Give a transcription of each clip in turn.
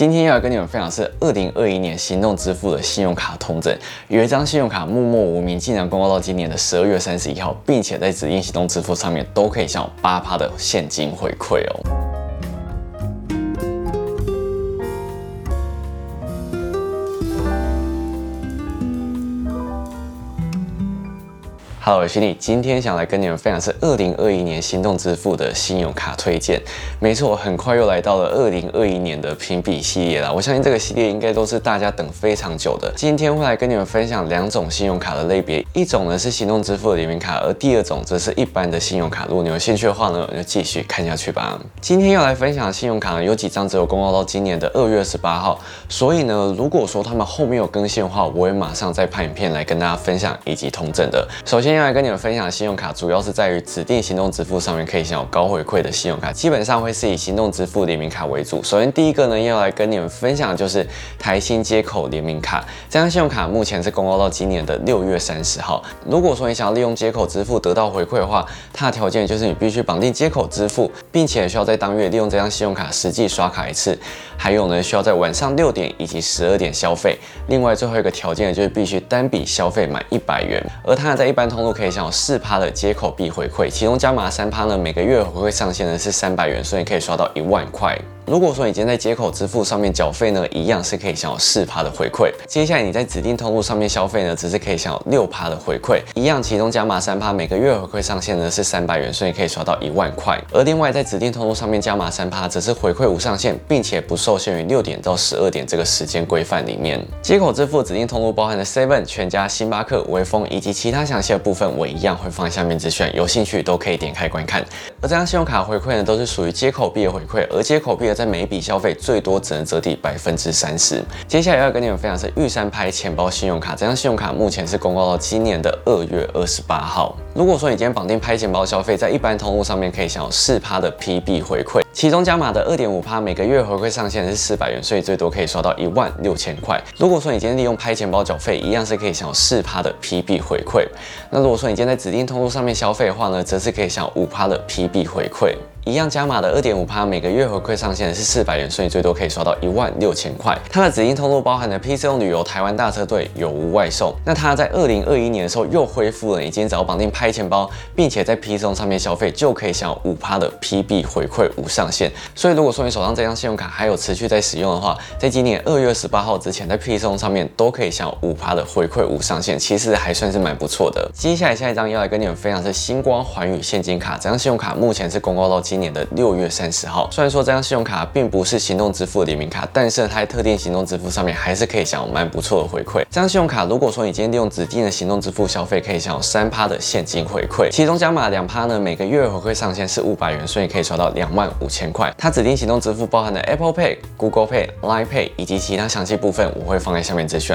今天要跟你们分享是二零二一年行动支付的信用卡通证，有一张信用卡默默无名，竟然公告到今年的十二月三十一号，并且在指定行动支付上面都可以享有八趴的现金回馈哦。Hello，我是李，今天想来跟你们分享是二零二一年行动支付的信用卡推荐。没错，很快又来到了二零二一年的评比系列了。我相信这个系列应该都是大家等非常久的。今天会来跟你们分享两种信用卡的类别，一种呢是行动支付的联名卡，而第二种则是一般的信用卡。如果你有兴趣的话呢我，就继续看下去吧。今天要来分享的信用卡呢，有几张只有公告到今年的二月十八号，所以呢，如果说他们后面有更新的话，我会马上再拍影片来跟大家分享以及通证的。首先。要来跟你们分享的信用卡，主要是在于指定行动支付上面可以享有高回馈的信用卡，基本上会是以行动支付联名卡为主。首先第一个呢，要来跟你们分享的就是台新接口联名卡，这张信用卡目前是公告到今年的六月三十号。如果说你想要利用接口支付得到回馈的话，它的条件就是你必须绑定接口支付，并且需要在当月利用这张信用卡实际刷卡一次，还有呢需要在晚上六点以及十二点消费。另外最后一个条件就是必须单笔消费满一百元，而它在一般通通路可以享有四趴的接口币回馈，其中加码三趴呢，每个月回馈上限呢是三百元，所以可以刷到一万块。如果说你今天在接口支付上面缴费呢，一样是可以享有四趴的回馈。接下来你在指定通路上面消费呢，只是可以享有六趴的回馈，一样其中加码三趴，每个月回馈上限呢是三百元，所以可以刷到一万块。而另外在指定通路上面加码三趴，则是回馈无上限，并且不受限于六点到十二点这个时间规范里面。接口支付指定通路包含的 Seven、全家、星巴克、微风以及其他详细的部部分，我一样会放下面资讯，有兴趣都可以点开观看。而这张信用卡回馈呢，都是属于接口币的回馈，而接口币的在每一笔消费。最多只能折抵百分之三十。接下来要跟你们分享是玉山拍钱包信用卡，这张信用卡目前是公告到今年的二月二十八号。如果说你今天绑定拍钱包消费，在一般通路上面可以享有四趴的 PB 回馈，其中加码的二点五趴，每个月回馈上限是四百元，所以最多可以刷到一万六千块。如果说你今天利用拍钱包缴费，一样是可以享有四趴的 PB 回馈。那如果说你今天在指定通路上面消费的话呢，则是可以享有五趴的 PB 回馈。一样加码的二点五趴，每个月回馈上限是四百元，所以最多可以刷到一万六千块。它的指定通路包含的 PC 用旅游、台湾大车队有无外送。那它在二零二一年的时候又恢复了，已经只要绑定拍钱包，并且在 PC 用上面消费，就可以享有五趴的 PB 回馈无上限。所以如果说你手上这张信用卡还有持续在使用的话，在今年二月十八号之前，在 PC 用上面都可以享有五趴的回馈无上限，其实还算是蛮不错的。接下来下一张要来跟你们分享是星光环宇现金卡，这张信用卡目前是公告到今年的六月。三十号，虽然说这张信用卡并不是行动支付的联名卡，但是它在特定行动支付上面还是可以享有蛮不错的回馈。这张信用卡，如果说你今天利用指定的行动支付消费，可以享有三趴的现金回馈，其中加码两趴呢，每个月回馈上限是五百元，所以可以刷到两万五千块。它指定行动支付包含的 Apple Pay、Google Pay、Line Pay 以及其他详细部分，我会放在下面资讯。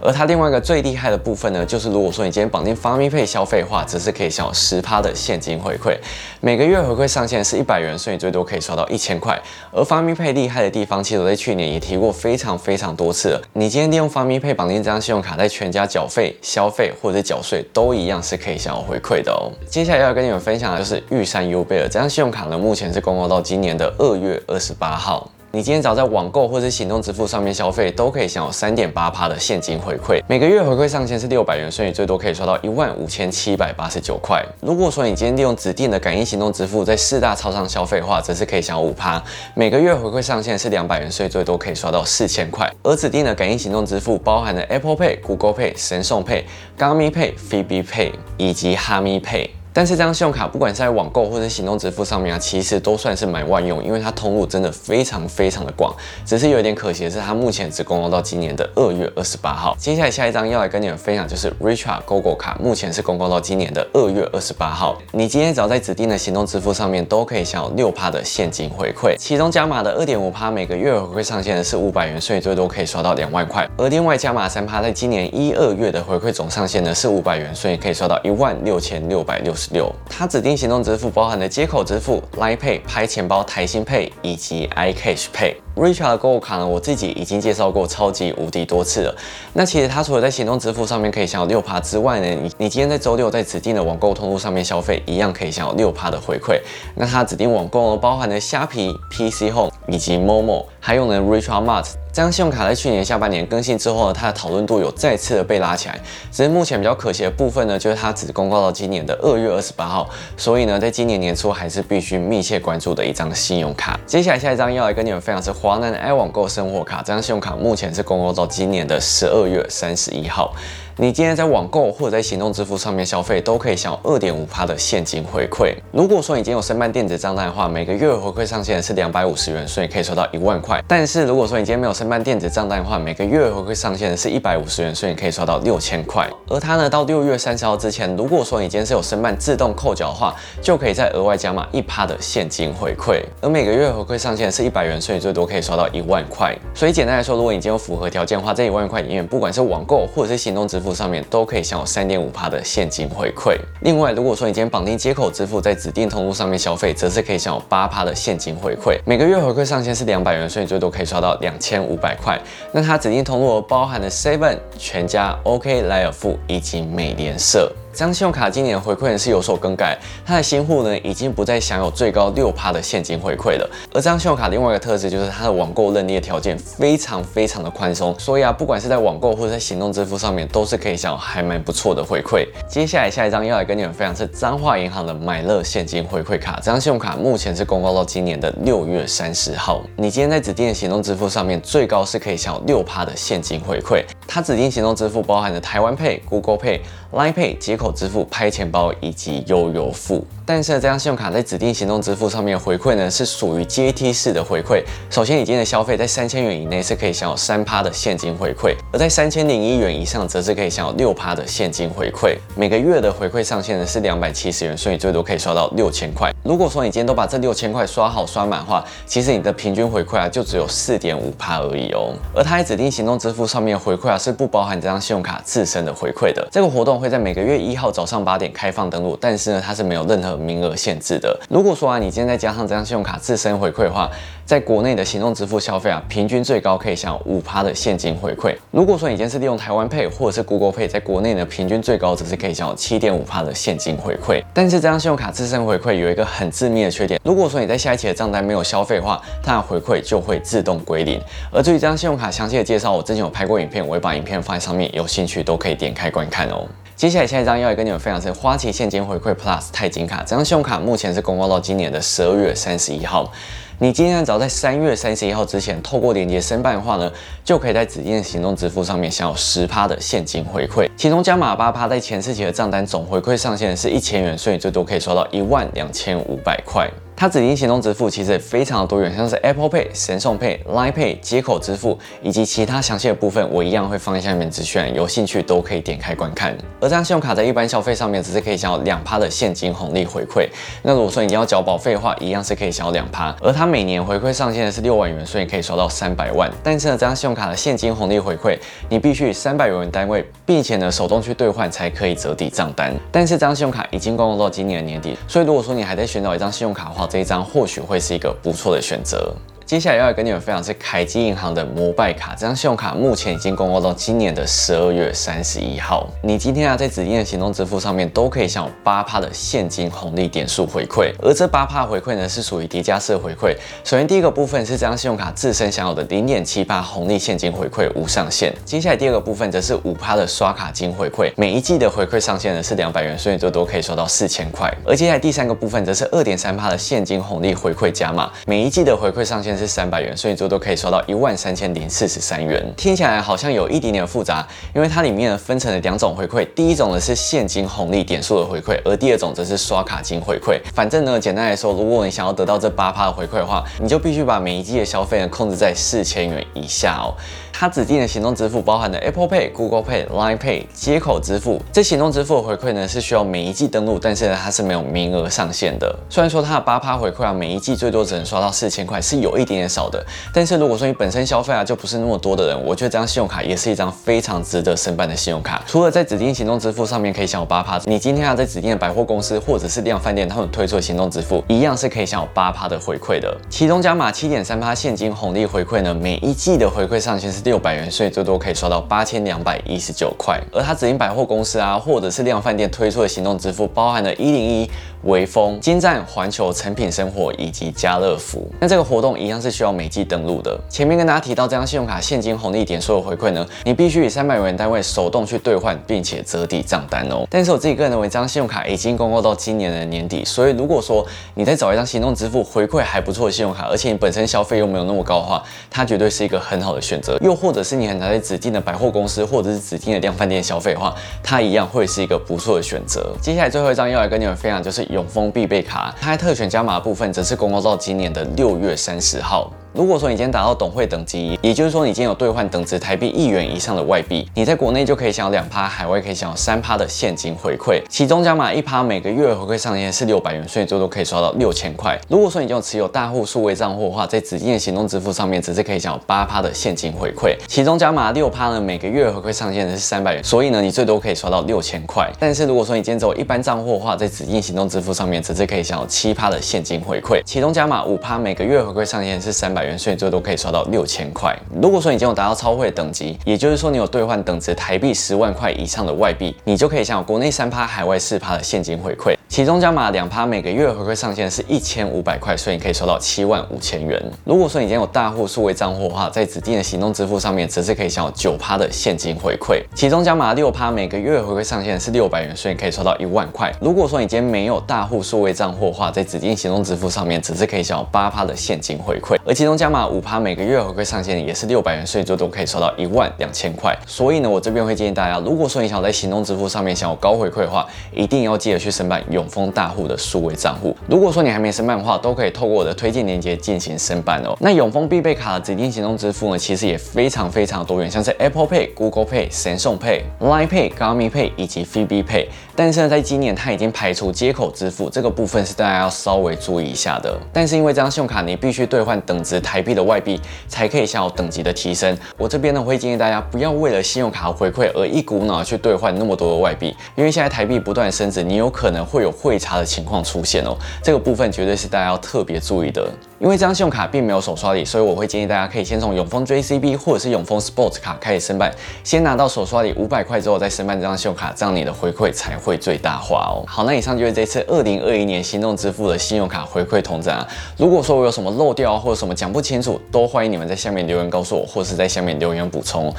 而它另外一个最厉害的部分呢，就是如果说你今天绑定 f a m i Pay 消费的话，则是可以享有十趴的现金回馈，每个月回馈上限是一百元，所以最多可以刷到一千块，而 FamiPay 厉害的地方，其实我在去年也提过非常非常多次了。你今天利用 FamiPay 绑定这张信用卡，在全家缴费、消费或者缴税，都一样是可以享有回馈的哦。接下来要跟你们分享的就是玉山优贝尔这张信用卡呢，目前是公告到今年的二月二十八号。你今天只要在网购或者行动支付上面消费，都可以享有三点八趴的现金回馈，每个月回馈上限是六百元，所以你最多可以刷到一万五千七百八十九块。如果说你今天利用指定的感应行动支付在四大超商消费的话，则是可以享有五趴，每个月回馈上限是两百元，所以最多可以刷到四千块。而指定的感应行动支付包含了 Apple Pay、Google Pay、神送 Pay、Gami Pay、Phoebe Pay 以及 Hami Pay。但是这张信用卡不管是在网购或者行动支付上面啊，其实都算是蛮万用，因为它通路真的非常非常的广。只是有一点可惜的是，它目前只公告到今年的二月二十八号。接下来下一张要来跟你们分享就是 Richard GoGo 卡，目前是公告到今年的二月二十八号。你今天只要在指定的行动支付上面都可以享有六趴的现金回馈，其中加码的二点五趴每个月回馈上限的是五百元，所以最多可以刷到两万块。而另外加码三趴，在今年一二月的回馈总上限呢是五百元，所以可以刷到一万六千六百六十。六，它指定行动支付包含的接口支付、Line Pay、拍钱包、台新 Pay 以及 iCash Pay。Richard 的购物卡呢，我自己已经介绍过超级无敌多次了。那其实它除了在行动支付上面可以享有六趴之外呢，你你今天在周六在指定的网购通路上面消费，一样可以享有六趴的回馈。那它指定网购呢，包含的虾皮、PC Home 以及 Momo。还有呢，Richard Mart 这张信用卡在去年下半年更新之后呢，它的讨论度有再次的被拉起来。只是目前比较可惜的部分呢，就是它只公告到今年的二月二十八号，所以呢，在今年年初还是必须密切关注的一张信用卡。接下来下一张要来跟你们分享是华南的爱网购生活卡，这张信用卡目前是公告到今年的十二月三十一号。你今天在网购或者在行动支付上面消费，都可以享有二点五趴的现金回馈。如果说你已经有申办电子账单的话，每个月回馈上限是两百五十元，所以可以收到一万块。但是如果说你今天没有申办电子账单的话，每个月回馈上限是一百五十元，所以你可以收到六千块。而它呢，到六月三十号之前，如果说你今天是有申办自动扣缴的话，就可以再额外加码一趴的现金回馈。而每个月回馈上限是一百元，所以最多可以收到一万块。所以简单来说，如果你今天有符合条件的话，这一万块里面，不管是网购或者是行动支付上面，都可以。享有三点五趴的现金回馈。另外，如果说你今天绑定接口支付，在指定通路上面消费，则是可以享有八趴的现金回馈。每个月回馈上限是两百元，所以最多可以刷到两千五百块。那它指定通路包含了 Seven、全家、OK、莱尔富以及美联社。这张信用卡今年的回馈呢是有所更改，它的新户呢已经不再享有最高六趴的现金回馈了。而这张信用卡另外一个特质就是它的网购认列条件非常非常的宽松，所以啊，不管是在网购或者在行动支付上面，都是可以享有还蛮不错的回馈。接下来下一张要来跟你们分享是彰化银行的买乐现金回馈卡，这张信用卡目前是公告到今年的六月三十号。你今天在指定的行动支付上面，最高是可以享有六趴的现金回馈。它指定行动支付包含了台湾 Pay、Google Pay、Line Pay 接口支付、拍钱包以及悠游付。但是这张信用卡在指定行动支付上面回馈呢，是属于阶梯式的回馈。首先，你今天的消费在三千元以内是可以享有三趴的现金回馈，而在三千零一元以上，则是可以享有六趴的现金回馈。每个月的回馈上限呢是两百七十元，所以最多可以刷到六千块。如果说你今天都把这六千块刷好刷满的话，其实你的平均回馈啊就只有四点五趴而已哦。而它在指定行动支付上面回馈啊。是不包含这张信用卡自身的回馈的。这个活动会在每个月一号早上八点开放登录，但是呢，它是没有任何名额限制的。如果说啊，你今天再加上这张信用卡自身回馈的话，在国内的行动支付消费啊，平均最高可以享五趴的现金回馈。如果说你今天是利用台湾 Pay 或者是 Google Pay，在国内呢，平均最高只是可以享有七点五趴的现金回馈。但是这张信用卡自身回馈有一个很致命的缺点，如果说你在下一期的账单没有消费的话，它的回馈就会自动归零。而至于这张信用卡详细的介绍，我之前有拍过影片，我会把影片放在上面，有兴趣都可以点开观看哦。接下来下一张要来跟你们分享是花旗现金回馈 Plus 钛金卡，这张信用卡目前是公告到今年的十二月三十一号。你今天只要在三月三十一号之前透过链接申办的话呢，就可以在指定的行动支付上面享有十趴的现金回馈，其中加码八趴在前四期的账单总回馈上限是一千元，所以最多可以收到一万两千五百块。它指定行动支付其实也非常的多元，像是 Apple Pay、神送 Pay、Line Pay 接口支付以及其他详细的部分，我一样会放在下面资讯，有兴趣都可以点开观看。而这张信用卡在一般消费上面只是可以享有两趴的现金红利回馈，那如果说你要缴保费的话，一样是可以享有两趴。而它每年回馈上限是六万元，所以可以收到三百万。但是呢，这张信用卡的现金红利回馈，你必须三百元单位，并且呢手动去兑换才可以折抵账单。但是这张信用卡已经公告到今年的年底，所以如果说你还在寻找一张信用卡的话，这一张或许会是一个不错的选择。接下来要跟你们分享是凯基银行的摩拜卡，这张信用卡目前已经公告到今年的十二月三十一号。你今天啊在指定的行动支付上面都可以享有八趴的现金红利点数回馈，而这八趴回馈呢是属于叠加式回馈。首先第一个部分是这张信用卡自身享有的零点七八红利现金回馈无上限。接下来第二个部分则是五趴的刷卡金回馈，每一季的回馈上限呢是两百元，所以最多可以收到四千块。而接下来第三个部分则是二点三趴的现金红利回馈加码，每一季的回馈上限是三百元，所以最多可以收到一万三千零四十三元。听起来好像有一点点复杂，因为它里面分成了两种回馈，第一种呢是现金红利点数的回馈，而第二种则是刷卡金回馈。反正呢，简单来说，如果你想要得到这八趴的回馈的话，你就必须把每一季的消费呢控制在四千元以下哦。它指定的行动支付包含的 Apple Pay、Google Pay、Line Pay 接口支付，这行动支付的回馈呢是需要每一季登录，但是呢它是没有名额上限的。虽然说它的八趴回馈啊，每一季最多只能刷到四千块，是有一点点少的。但是如果说你本身消费啊就不是那么多的人，我觉得这张信用卡也是一张非常值得申办的信用卡。除了在指定行动支付上面可以享有八趴，你今天啊在指定的百货公司或者是量饭店他们推出的行动支付，一样是可以享有八趴的回馈的。其中加码七点三趴现金红利回馈呢，每一季的回馈上限是六百元，所以最多可以刷到八千两百一十九块。而它指定百货公司啊或者是量饭店推出的行动支付，包含了一零一、微风、金站、环球、成品生活以及家乐福。那这个活动一样。是需要每季登录的。前面跟大家提到，这张信用卡现金红利点数的回馈呢，你必须以三百元单位手动去兑换，并且折抵账单哦。但是我自己个人认为，这张信用卡已经公告到今年的年底，所以如果说你在找一张行动支付回馈还不错的信用卡，而且你本身消费又没有那么高的话，它绝对是一个很好的选择。又或者是你很常在指定的百货公司或者是指定的量贩店消费的话，它一样会是一个不错的选择。接下来最后一张要来跟你们分享，就是永丰必备卡，它在特选加码部分则是公告到今年的六月三十号。如果说你今天达到董会等级，也就是说你今天有兑换等值台币一元以上的外币，你在国内就可以享有两趴，海外可以享有三趴的现金回馈。其中加码一趴，每个月回馈上限是六百元，所以最多可以刷到六千块。如果说你已经有持有大户数位账户的话，在指定的行动支付上面，只是可以享有八趴的现金回馈。其中加码六趴呢，每个月回馈上限是三百元，所以呢你最多可以刷到六千块。但是如果说你今天只有一般账户的话，在指定行动支付上面，只是可以享有七趴的现金回馈。其中加码五趴，每个月回馈上限是三百元，所以最多可以刷。刷到六千块。如果说你已经有达到超会等级，也就是说你有兑换等值台币十万块以上的外币，你就可以享有国内三趴、海外四趴的现金回馈。其中加码两趴，每个月回馈上限是一千五百块，所以你可以收到七万五千元。如果说你已经有大户数位账户的话，在指定的行动支付上面，则是可以享有九趴的现金回馈。其中加码六趴，每个月回馈上限是六百元，所以你可以收到一万块。如果说你今天没有大户数位账户的话，在指定行动支付上面，只是可以享有八趴的现金回馈。而其中加码五趴，每个月回馈上限也是六百元，所以最多可以收到一万两千块。所以呢，我这边会建议大家，如果说你想在行动支付上面享有高回馈的话，一定要记得去申办永丰大户的。数位账户，如果说你还没申办的话，都可以透过我的推荐链接进行申办哦。那永丰必备卡的指定行动支付呢，其实也非常非常多元，像是 Apple Pay、Google Pay、神送 Pay、Line Pay、Garmin Pay 以及 FB Pay。但是呢，在今年它已经排除接口支付这个部分，是大家要稍微注意一下的。但是因为这张信用卡你必须兑换等值台币的外币，才可以享有等级的提升。我这边呢会建议大家不要为了信用卡回馈而一股脑去兑换那么多的外币，因为现在台币不断升值，你有可能会有汇差的情况出现哦，这个部分绝对是大家要特别注意的。因为这张信用卡并没有手刷礼，所以我会建议大家可以先从永丰 JCB 或者是永丰 Sports 卡开始申办，先拿到手刷礼五百块之后再申办这张信用卡，这样你的回馈才会最大化哦。好，那以上就是这次二零二一年行动支付的信用卡回馈统整啊。如果说我有什么漏掉或者什么讲不清楚，都欢迎你们在下面留言告诉我，或是在下面留言补充。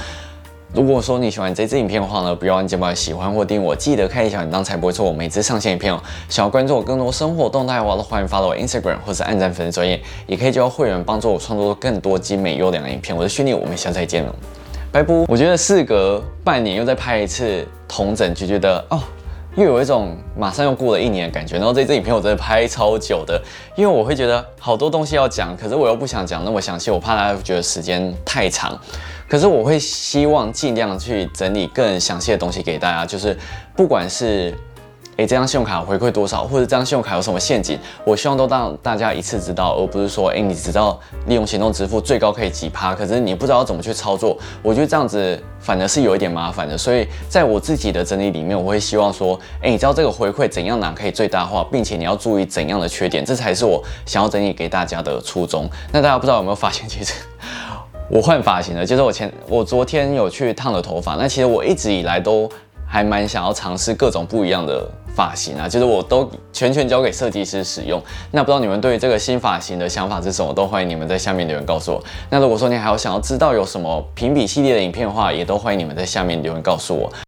如果说你喜欢这支影片的话呢，不要忘记把喜欢或订阅我，记得开小铃铛才不会错过我每次上线影片哦。想要关注我更多生活动态的话，都欢迎 follow 我 Instagram 或是按赞粉丝专业，也可以交会员帮助我创作更多精美优良的影片。我是训练，我们下次再见了，拜拜。我觉得事隔半年又再拍一次同整，就觉得哦。又有一种马上又过了一年的感觉，然后这支影片我真的拍超久的，因为我会觉得好多东西要讲，可是我又不想讲那么详细，我怕大家觉得时间太长。可是我会希望尽量去整理更详细的东西给大家，就是不管是。哎，这张信用卡回馈多少，或者这张信用卡有什么陷阱？我希望都让大家一次知道，而不是说，哎，你知道利用行动支付最高可以几趴，可是你不知道怎么去操作。我觉得这样子反而是有一点麻烦的。所以在我自己的整理里面，我会希望说，哎，你知道这个回馈怎样拿可以最大化，并且你要注意怎样的缺点，这才是我想要整理给大家的初衷。那大家不知道有没有发现，其实我换发型了，就是我前我昨天有去烫了头发。那其实我一直以来都还蛮想要尝试各种不一样的。发型啊，其实我都全权交给设计师使用。那不知道你们对于这个新发型的想法是什么？都欢迎你们在下面留言告诉我。那如果说你还有想要知道有什么评比系列的影片的话，也都欢迎你们在下面留言告诉我。